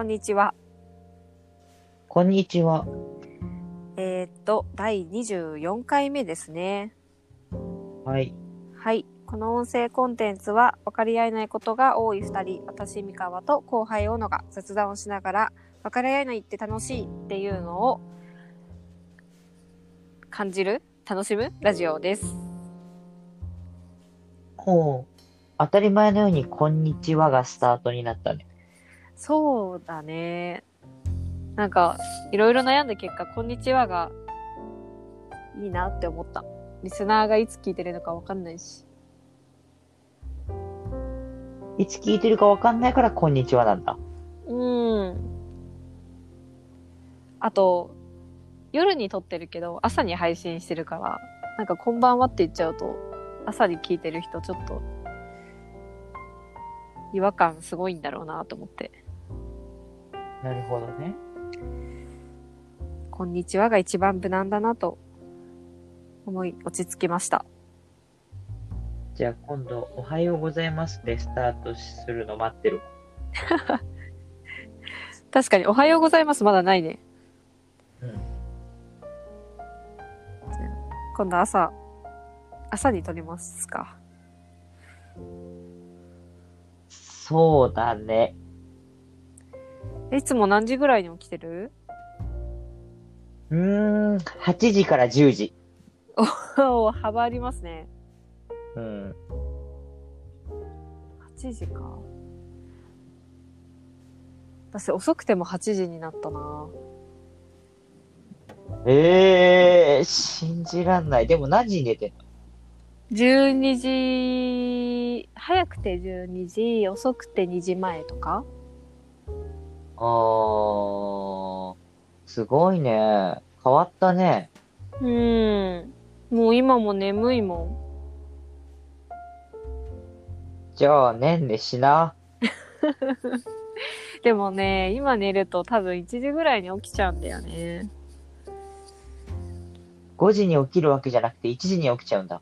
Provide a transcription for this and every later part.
こんにちは。こんにちは。えーっと、第24回目ですね。はい。はい。この音声コンテンツは分かり合えないことが多い2人、私、三河と後輩、小野が雑談をしながら、分かり合えないって楽しいっていうのを感じる楽しむラジオです。ほう。当たり前のように、こんにちはがスタートになったね。そうだね。なんか、いろいろ悩んだ結果、こんにちはがいいなって思った。リスナーがいつ聞いてるのか分かんないし。いつ聞いてるかわかんないから、こんにちはなんだ。うん。あと、夜に撮ってるけど、朝に配信してるから、なんかこんばんはって言っちゃうと、朝に聞いてる人ちょっと、違和感すごいんだろうなと思って。なるほどね。こんにちはが一番無難だなと思い落ち着きました。じゃあ今度、おはようございますでスタートするの待ってる。確かに、おはようございますまだないね。うん。今度朝、朝に撮りますか。そうだね。えいつも何時ぐらいに起きてる？うーん、8時から10時。お幅ありますね。うん。8時か。私遅くても8時になったな。ええー、信じらんない。でも何時に寝てんの？12時、早くて12時、遅くて2時前とかあー、すごいね。変わったね。うん。もう今も眠いもじゃあ、ねんねしな。ん。でもね、今寝ると多分1時ぐらいに起きちゃうんだよね。5時に起きるわけじゃなくて1時に起きちゃうんだ。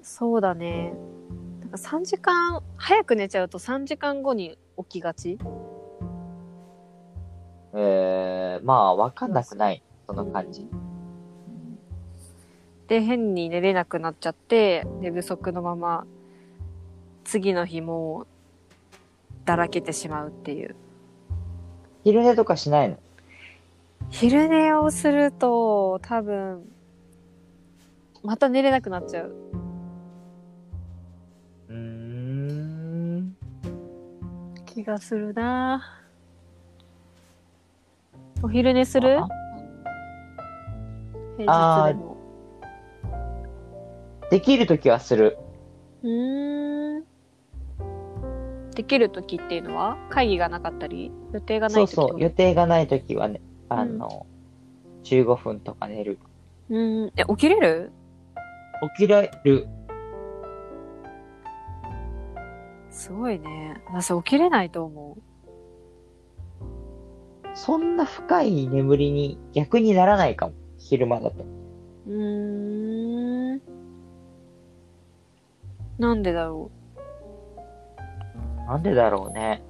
そうだね。なんか3時間、早く寝ちゃうと3時間後に起きがちえー、まあ、わかんなくない。その感じ。で、変に寝れなくなっちゃって、寝不足のまま、次の日も、だらけてしまうっていう。昼寝とかしないの？昼寝をすると、多分、また寝れなくなっちゃう。うーん。気がするなお昼寝する？あ平日でも。できるときはする。うーん。できる時っていうのは？会議がなかったり？予定がない時そうそう。予定がないときはね、あの、15分とか寝る。うーん。え、起きれる？起きられる。すごいね。私起きれないと思う。そんな深い眠りに逆にならないかも。昼間だと。うーん。なんでだろなんでだろうね。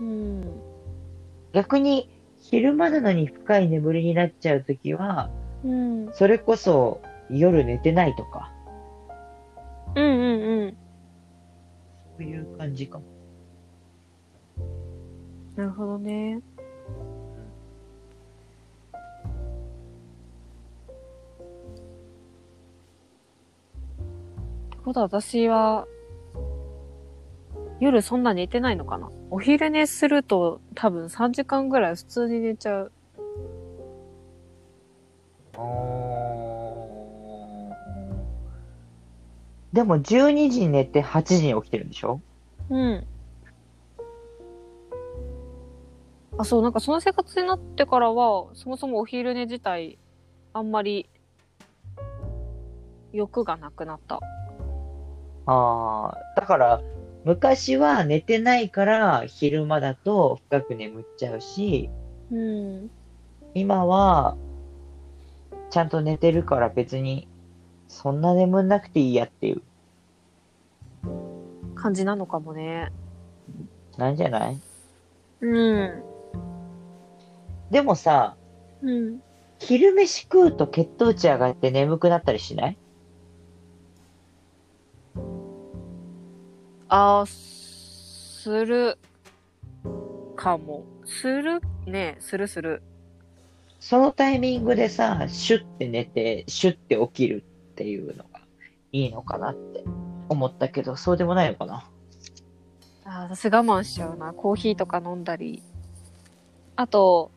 う。うん。逆に、昼間なのに深い眠りになっちゃうときは、うん。それこそ夜寝てないとか、うんうんうん。そういう感じかも。なるほどね。ことは私は、夜そんな寝てないのかな？お昼寝すると多分3時間ぐらい普通に寝ちゃう。でも12時に寝て8時に起きてるんでしょ？うん。あ、そう、なんかその生活になってからは、そもそもお昼寝自体、あんまり、欲がなくなった。ああ、だから、昔は寝てないから昼間だと深く眠っちゃうし、うん。今はちゃんと寝てるから別にそんな眠んなくていいやっていう、感じなのかもね。なんじゃない？うん。でもさ、うん。昼飯食うと血糖値上がって眠くなったりしない？あー、するかも。する？ね、するする。そのタイミングでさ、シュッて寝て、シュッて起きるっていうのがいいのかなって思ったけど、そうでもないのかな？あー私我慢しちゃうな。コーヒーとか飲んだり。あと、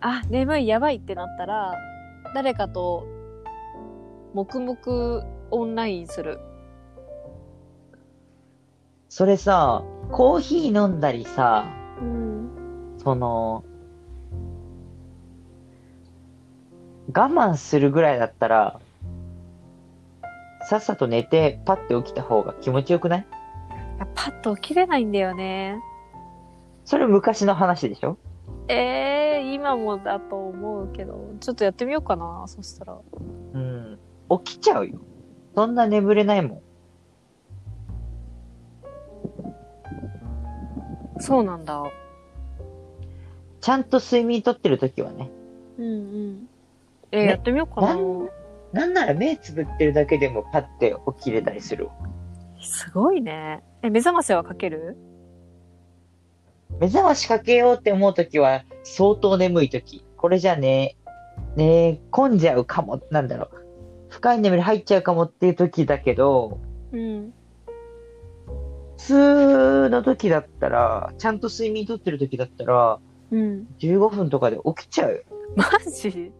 あ、眠い、やばいってなったら、誰かと、黙々オンラインする。それさ、コーヒー飲んだりさ、うん。その、我慢するぐらいだったら、さっさと寝てパッて起きた方が気持ちよくない？やパッと起きれないんだよね。それ昔の話でしょ？えー、今もだと思うけど、ちょっとやってみようかな、そしたら。うん。起きちゃうよ。そんな眠れないもん。そうなんだ。ちゃんと睡眠とってる時はね。うんうん。えーねやってみようかな。なんなんなら目つぶってるだけでもパッて起きれたりするわ。すごいね。え、目覚ましはかける？目覚ましかけようって思う時は相当眠い時。これじゃね、ね込んじゃうかも、なんだろう。深い眠り入っちゃうかもっていう時だけど、うん。普通の時だったら、ちゃんと睡眠とってる時だったら、うん。15分とかで起きちゃうよ。マジ？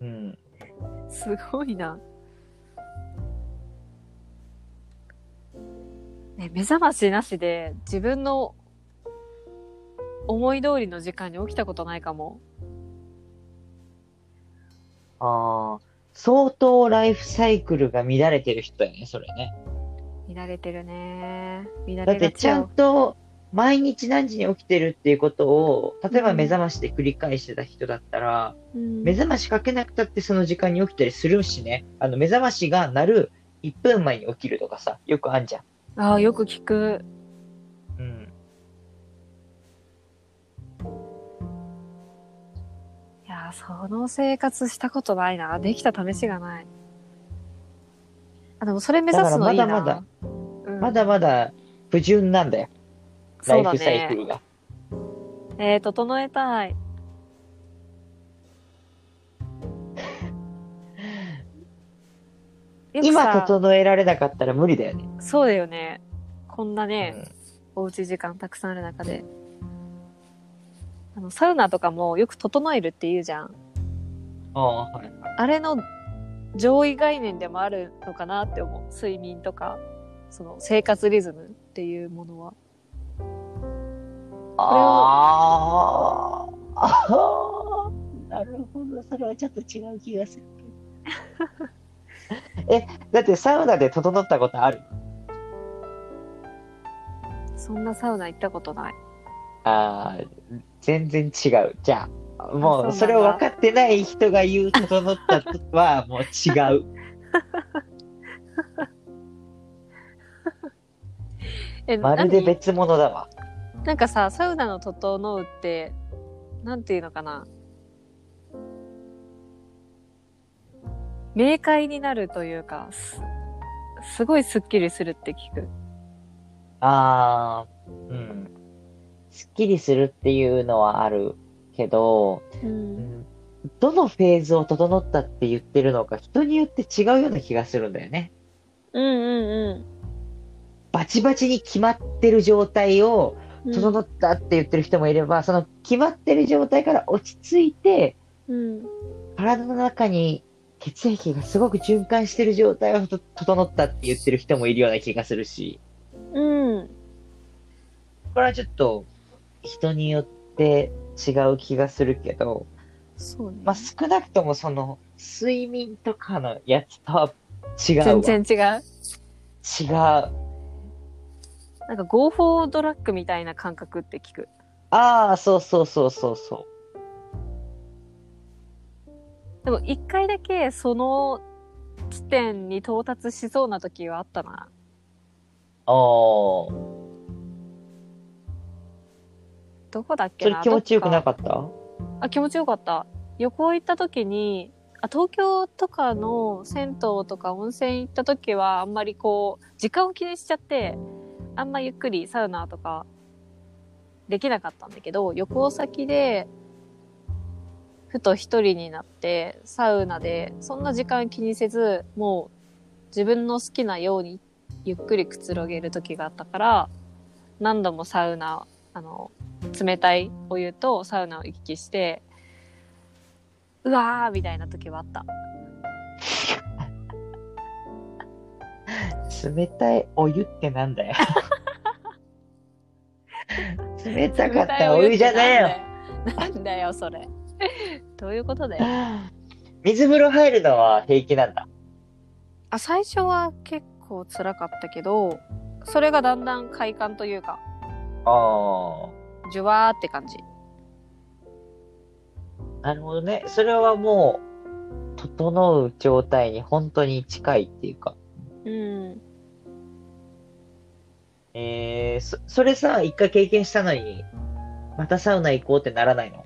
うん。すごいな。ね、目覚ましなしで自分の思い通りの時間に起きたことないかも。ああ、相当ライフサイクルが乱れてる人だよね、それね。乱れてるね。乱だれってちゃん。と毎日何時に起きてるっていうことを、例えば目覚ましで繰り返してた人だったら、うん目覚ましかけなくたってその時間に起きたりするしね。あの、目覚ましが鳴る1分前に起きるとかさ、よくあんじゃん。ああ、よく聞く。うん。いやー、その生活したことないな。できた試しがない。あ、でもそれ目指すのいいな。だからまだうんまだまだ不純なんだよ。ラそうだイフサイクね。ルが。えー、整えたい。今さ整えられなかったら無理だよね。そうだよね。こんなね、うんおうち時間たくさんある中で。あの、サウナとかもよく整えるって言うじゃん。ああ、はい。あれの上位概念でもあるのかなって思う。睡眠とか、その生活リズムっていうものは。ああ、ああ、なるほど。それはちょっと違う気がするけど。え、だってサウナで整ったことある？そんなサウナ行ったことない。ああ、全然違う。じゃあ、もう、それを分かってない人が言う整ったとは、もう違う。え、まるで何？別物だわ。なんかさ、サウナの整うって、なんていうのかな？明快になるというか、すすごいスッキリするって聞く。ああ、うん。すっきりするっていうのはあるけど、う。うんんどのフェーズを整ったって言ってるのか人によって違うような気がするんだよね。うんうんバチバチに決まってる状態をうん。整ったって言ってる人もいれば、その決まってる状態から落ち着いて、うん。体の中に血液がすごく循環してる状態をと整ったって言ってる人もいるような気がするし、うん。これはちょっと人によって違う気がするけど、そうね。まあ、少なくともその睡眠とかのやつとは違うわ。全然違う？違う。なんか、ゴーフォードラッグみたいな感覚って聞く。ああ、そうそうそうそうそう。でも、一回だけその地点に到達しそうな時はあったな。ああ、どこだっけな？それ気持ちよくなかった？あ、気持ちよかった。旅行行った時に、あ、東京とかの銭湯とか温泉行った時は、あんまりこう、時間を気にしちゃって、あんまゆっくりサウナとかできなかったんだけど、旅行先で、ふと一人になって、サウナで、そんな時間気にせず、もう自分の好きなようにゆっくりくつろげる時があったから、何度もサウナ、あの、冷たいお湯とサウナを行き来して、うわーみたいな時はあった。冷たいお湯ってなんだよ。冷たかったお湯じゃねえよ。なんだよ、それ。どういうことだよ。水風呂入るのは平気なんだ？あ、最初は結構辛かったけど、それがだんだん快感というか、あじゅわーって感じ。あ。なるほどね。それはもう、整う状態に本当に近いっていうか。うん。えー、そ、それさ、一回経験したのに、またサウナ行こうってならないの？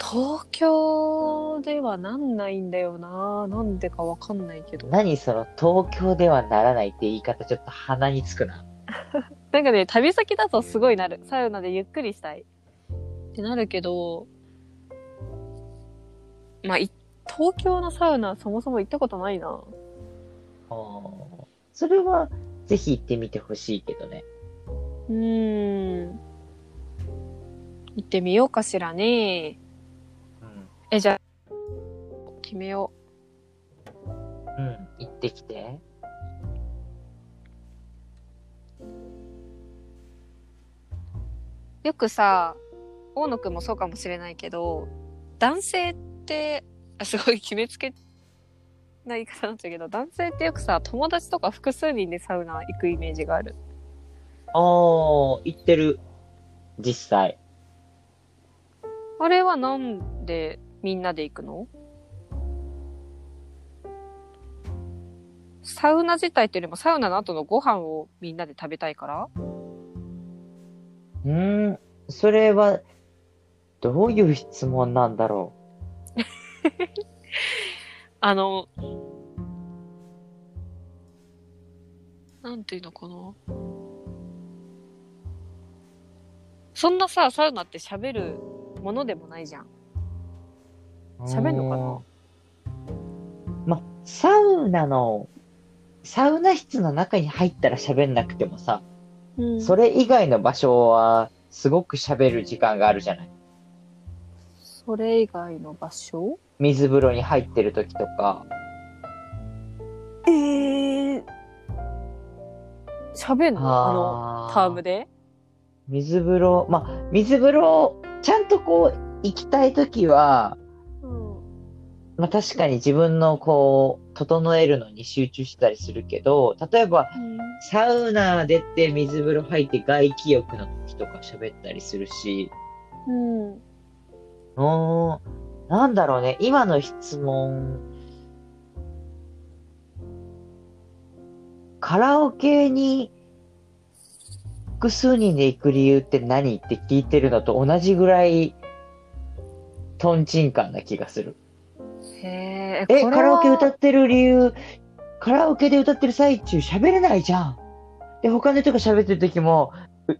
東京ではなんないんだよななんでかわかんないけど。何その、東京ではならないって言い方ちょっと鼻につくな。なんかね、旅先だとすごいなる。サウナでゆっくりしたい。ってなるけど、まあ、い東京のサウナそもそも行ったことないな。あーそれは、ぜひ行ってみてほしいけどね。うーん。行ってみようかしらね。うん。え、じゃあ、決めようん、行ってきて。よくさ、大野くんもそうかもしれないけど、男性って、あすごい決めつけな言い方なんだけど、男性ってよくさ、友達とか複数人でサウナ行くイメージがある。あー、行ってる。実際。あれはなんでみんなで行くの？サウナ自体っていうよりもサウナの後のご飯をみんなで食べたいから？うーん、それは、どういう質問なんだろ あの、なんていうのかな？そんなさ、サウナって喋るものでもないじゃん。う。喋んのかな？ま、サウナの、サウナ室の中に入ったら喋んなくてもさ、うんそれ以外の場所は、すごく喋る時間があるじゃない。それ以外の場所？水風呂に入ってる時とか。えー、喋んの？あの、あタームで？水風呂、まあ、水風呂、ちゃんとこう、行きたい時は、うん。まあ確かに自分のこう、整えるのに集中したりするけど、例えば、サウナ出て水風呂入って外気浴の時とか喋ったりするし、うん。うーん、なんだろうね、今の質問、カラオケに複数人で行く理由って何？って聞いてるのと同じぐらい、トンチンカンな気がする。へえ、カラオケは歌ってる理由、カラオケで歌ってる最中喋れないじゃん。で、他の人が喋ってる時も、う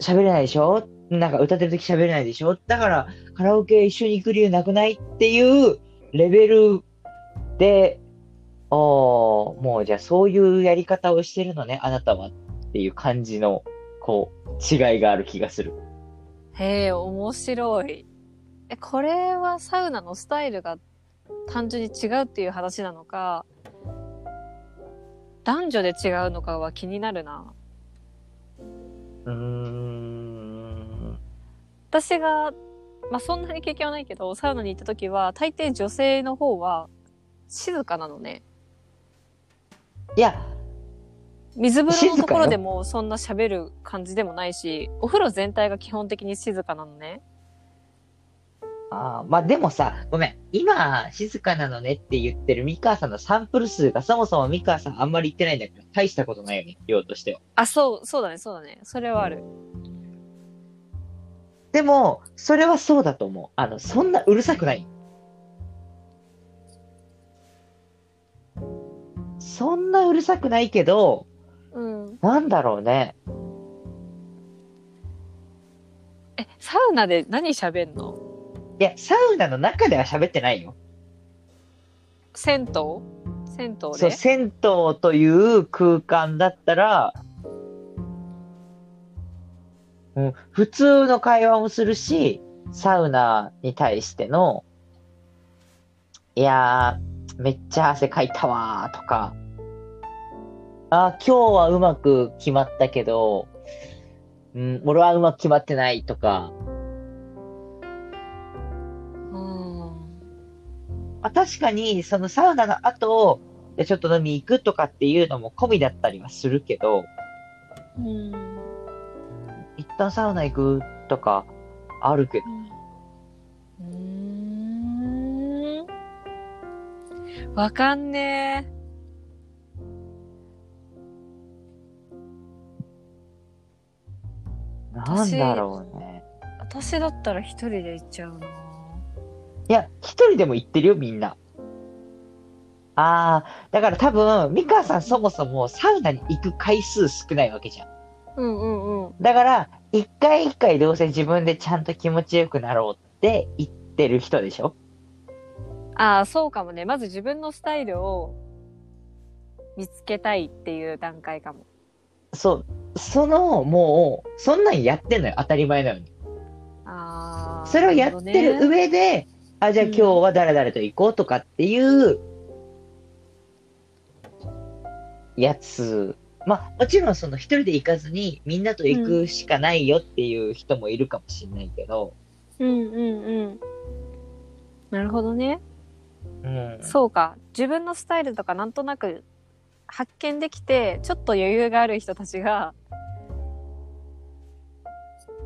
喋れないでしょ？なんか歌ってる時喋れないでしょ？だから、カラオケ一緒に行く理由なくないっていうレベルで、おー、もうじゃあそういうやり方をしてるのね、あなたはっていう感じの、こう、違いがある気がする。へえ、面白い。え、これはサウナのスタイルが単純に違うっていう話なのか、男女で違うのかは気になるな。うーん。私が、まあ、そんなに経験はないけど、サウナに行った時は、大抵女性の方は静かなのね。いや、水風呂のところでもそんな喋る感じでもないし、お風呂全体が基本的に静かなのね。あーまあでもさ、ごめん。今、静かなのねって言ってるミカさんのサンプル数がそもそもミカさんあんまり言ってないんだけど、大したことないよね、量としては。あ、そう、そうだね、そうだね。それはある。でも、それはそうだと思う。あの、そんなうるさくない。そんなうるさくないけど、うん。なんだろうね。え、サウナで何喋んの？いや、サウナの中では喋ってないよ。銭湯？銭湯そう、で銭湯という空間だったら、うん、普通の会話もするし、サウナに対しての、いやー、めっちゃ汗かいたわーとか、あー、今日はうまく決まったけど、うん、俺はうまく決まってないとか、まあ、確かに、そのサウナの後、でちょっと飲み行くとかっていうのも込みだったりはするけど、うん。一旦サウナ行くとかあるけど、うーん。わかんねえ。なんだろうね。私だったら一人で行っちゃうな。いや、一人でも行ってるよ、みんな。ああ、だから多分、ミカさんそもそもサウナに行く回数少ないわけじゃん。うんうんうん。だから、一回一回どうせ自分でちゃんと気持ちよくなろうって言ってる人でしょああ、そうかもね。まず自分のスタイルを見つけたいっていう段階かも。そう。その、もう、そんなんやってんのよ、当たり前なのに。ああ。それをやってる上で、あ、じゃあ今日は誰々と行こうとかっていう、やつ。まあ、もちろんその一人で行かずにみんなと行くしかないよっていう人もいるかもしれないけど、うんうんうん。なるほどね。うん。そうか。自分のスタイルとかなんとなく発見できて、ちょっと余裕がある人たちが、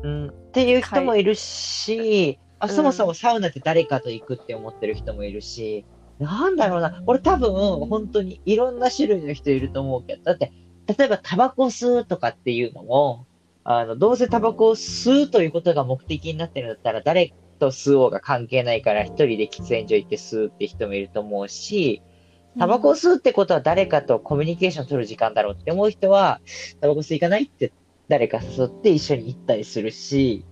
うん、っていう人もいるし、あうん。そもそもサウナって誰かと行くって思ってる人もいるし、なんだろうな。俺多分、本当にいろんな種類の人いると思うけど、だって、例えばタバコ吸うとかっていうのも、あの、どうせタバコを吸うということが目的になってるんだったら、誰と吸おうが関係ないから、一人で喫煙所行って吸うって人もいると思うし、タバコを吸うってことは誰かとコミュニケーション取る時間だろうって思う人は、タバコ吸いかないって誰か誘って一緒に行ったりするし、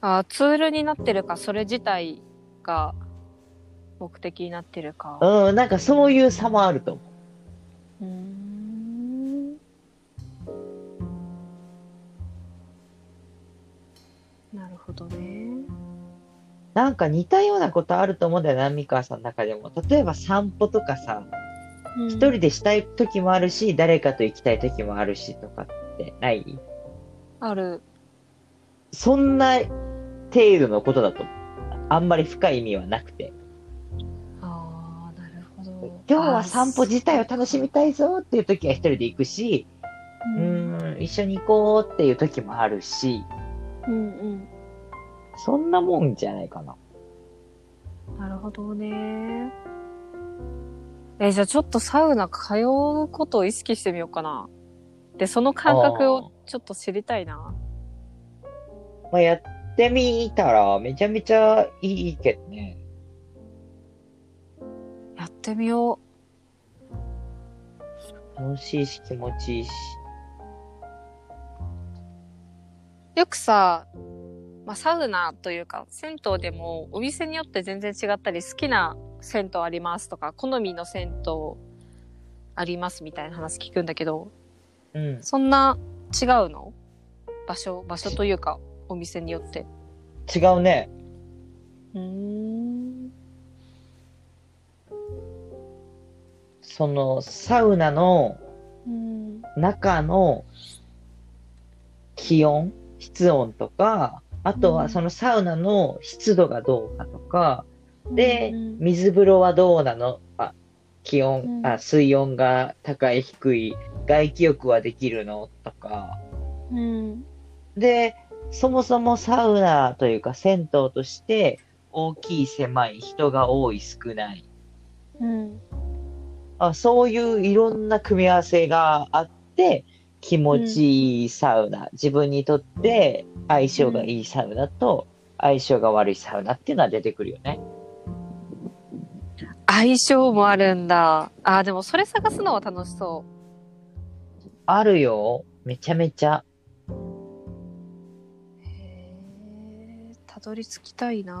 あーツールになってるか、それ自体が目的になってるか。うん、なんかそういう差もあると思う。うーん。なるほどね。なんか似たようなことあると思うんだよな、三川さんの中でも。例えば散歩とかさ、一人でしたい時もあるし、誰かと行きたい時もあるしとかってない？ある。そんな程度のことだと、あんまり深い意味はなくて。ああ、なるほど。今日は散歩自体を楽しみたいぞっていう時は一人で行くし、う。うんーん、一緒に行こうっていう時もあるし、うんうん。そんなもんじゃないかな。なるほどね。え、じゃあちょっとサウナ通うことを意識してみようかな。で、その感覚をちょっと知りたいな。まあ、やってみたらめちゃめちゃいいけどね。やってみよ楽しいし気持ちいいし。う。よくさ、まあ、サウナというか、銭湯でもお店によって全然違ったり、好きな銭湯ありますとか、好みの銭湯ありますみたいな話聞くんだけど、うん。そんな違うの？場所、場所というか、お店によって。違うね。うーん。その、サウナのうん。中の気温、室温とか、あとうんはそのサウナの湿度がどうかとか、で、うん水風呂はどうなの？あ、気温、うんあ、水温が高い低い、外気浴はできるの？とか、うん。で、そもそもサウナというか銭湯として、大きい狭い、人が多い少ない。うん。あそういういろんな組み合わせがあって、気持ちいいサウナ、自分にとって相性がいいサウナと相性が悪いサウナっていうのは出てくるよね。相性もあるんだ。あー、でもそれ探すのは楽しそあるよ。めちゃめちゃ。どり着きたいな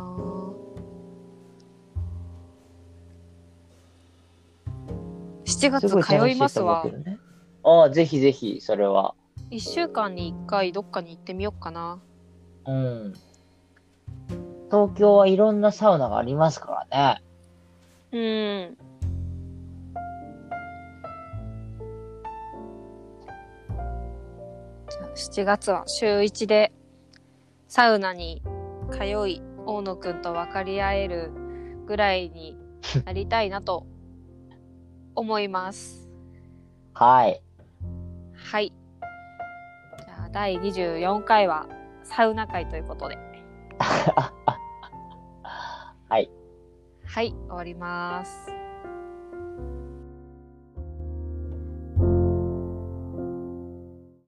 7月通しいますわうけ。どね。ああ、ぜひぜひ、それは。1週間に1回どっかに行ってみようかな。うん。東京はいろんなサウナがありますからね。うん。じゃあ7月は週1でサウナに通い、大野くんと分かり合えるぐらいになりたいなと思います。はい。はい。じゃあ第24回はサウナ会ということで。はい。はい、終わります。